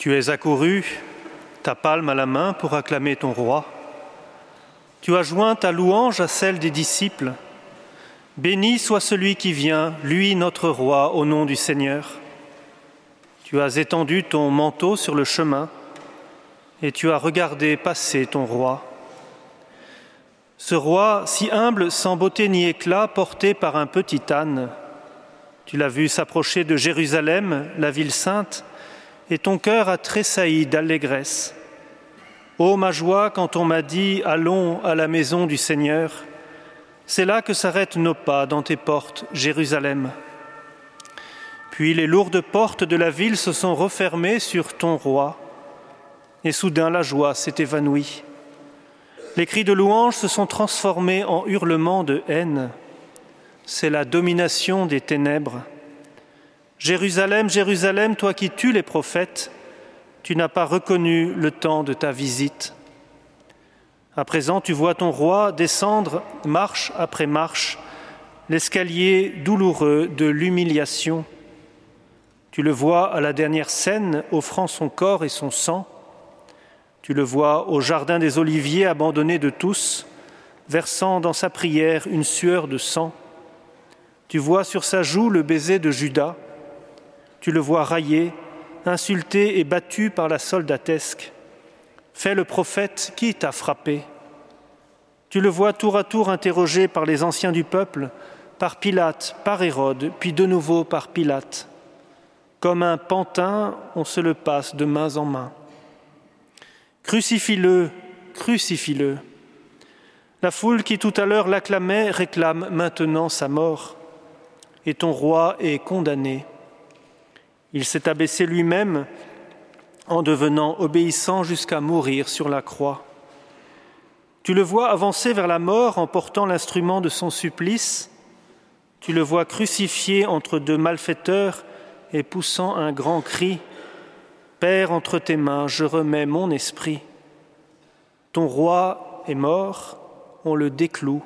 Tu es accouru, ta palme à la main pour acclamer ton roi. Tu as joint ta louange à celle des disciples. Béni soit celui qui vient, lui notre roi, au nom du Seigneur. Tu as étendu ton manteau sur le chemin et tu as regardé passer ton roi. Ce roi, si humble, sans beauté ni éclat, porté par un petit âne, tu l'as vu s'approcher de Jérusalem, la ville sainte, et ton cœur a tressailli d'allégresse. Ô ma joie quand on m'a dit Allons à la maison du Seigneur, c'est là que s'arrêtent nos pas dans tes portes, Jérusalem. Puis les lourdes portes de la ville se sont refermées sur ton roi, et soudain la joie s'est évanouie. Les cris de louange se sont transformés en hurlements de haine. C'est la domination des ténèbres. Jérusalem, Jérusalem, toi qui tues les prophètes, tu n'as pas reconnu le temps de ta visite. À présent, tu vois ton roi descendre marche après marche l'escalier douloureux de l'humiliation. Tu le vois à la dernière scène offrant son corps et son sang. Tu le vois au jardin des Oliviers abandonné de tous, versant dans sa prière une sueur de sang. Tu vois sur sa joue le baiser de Judas tu le vois raillé, insulté et battu par la soldatesque. Fais le prophète, qui t'a frappé Tu le vois tour à tour interrogé par les anciens du peuple, par Pilate, par Hérode, puis de nouveau par Pilate. Comme un pantin, on se le passe de main en main. Crucifie-le, crucifie-le. La foule qui tout à l'heure l'acclamait réclame maintenant sa mort, et ton roi est condamné. Il s'est abaissé lui-même en devenant obéissant jusqu'à mourir sur la croix. Tu le vois avancer vers la mort en portant l'instrument de son supplice. Tu le vois crucifié entre deux malfaiteurs et poussant un grand cri. Père, entre tes mains, je remets mon esprit. Ton roi est mort, on le décloue.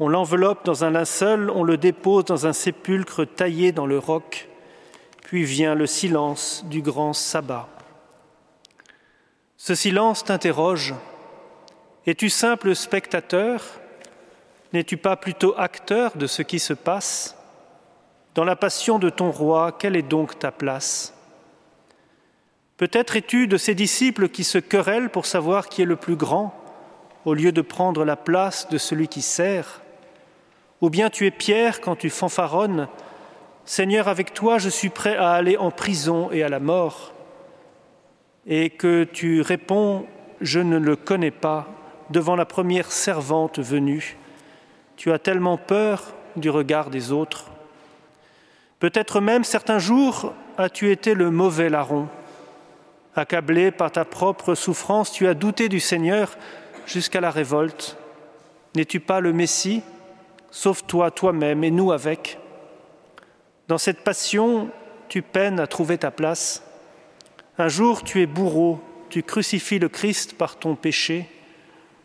On l'enveloppe dans un linceul, on le dépose dans un sépulcre taillé dans le roc puis vient le silence du grand sabbat. Ce silence t'interroge. Es-tu simple spectateur? N'es-tu pas plutôt acteur de ce qui se passe? Dans la passion de ton roi, quelle est donc ta place? Peut-être es-tu de ces disciples qui se querellent pour savoir qui est le plus grand, au lieu de prendre la place de celui qui sert? Ou bien tu es Pierre quand tu fanfaronnes Seigneur, avec toi, je suis prêt à aller en prison et à la mort, et que tu réponds, je ne le connais pas, devant la première servante venue. Tu as tellement peur du regard des autres. Peut-être même certains jours as-tu été le mauvais larron. Accablé par ta propre souffrance, tu as douté du Seigneur jusqu'à la révolte. N'es-tu pas le Messie? Sauve-toi toi-même et nous avec. Dans cette passion, tu peines à trouver ta place. Un jour, tu es bourreau, tu crucifies le Christ par ton péché.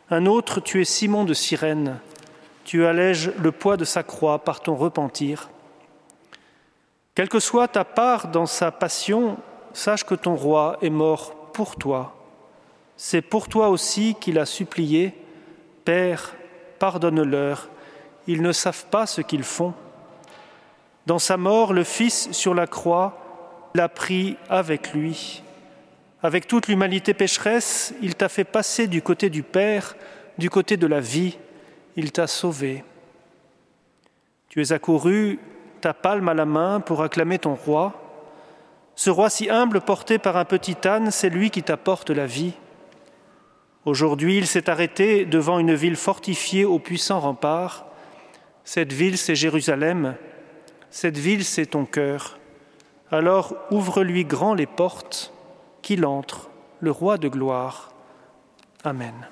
Un autre, tu es Simon de Cyrène, tu allèges le poids de sa croix par ton repentir. Quelle que soit ta part dans sa passion, sache que ton roi est mort pour toi. C'est pour toi aussi qu'il a supplié, Père, pardonne-leur, ils ne savent pas ce qu'ils font. Dans sa mort, le Fils sur la croix l'a pris avec lui. Avec toute l'humanité pécheresse, il t'a fait passer du côté du Père, du côté de la vie, il t'a sauvé. Tu es accouru, ta palme à la main, pour acclamer ton roi. Ce roi si humble porté par un petit âne, c'est lui qui t'apporte la vie. Aujourd'hui, il s'est arrêté devant une ville fortifiée aux puissants remparts. Cette ville, c'est Jérusalem, cette ville, c'est ton cœur. Alors ouvre-lui grand les portes, qu'il entre, le roi de gloire. Amen.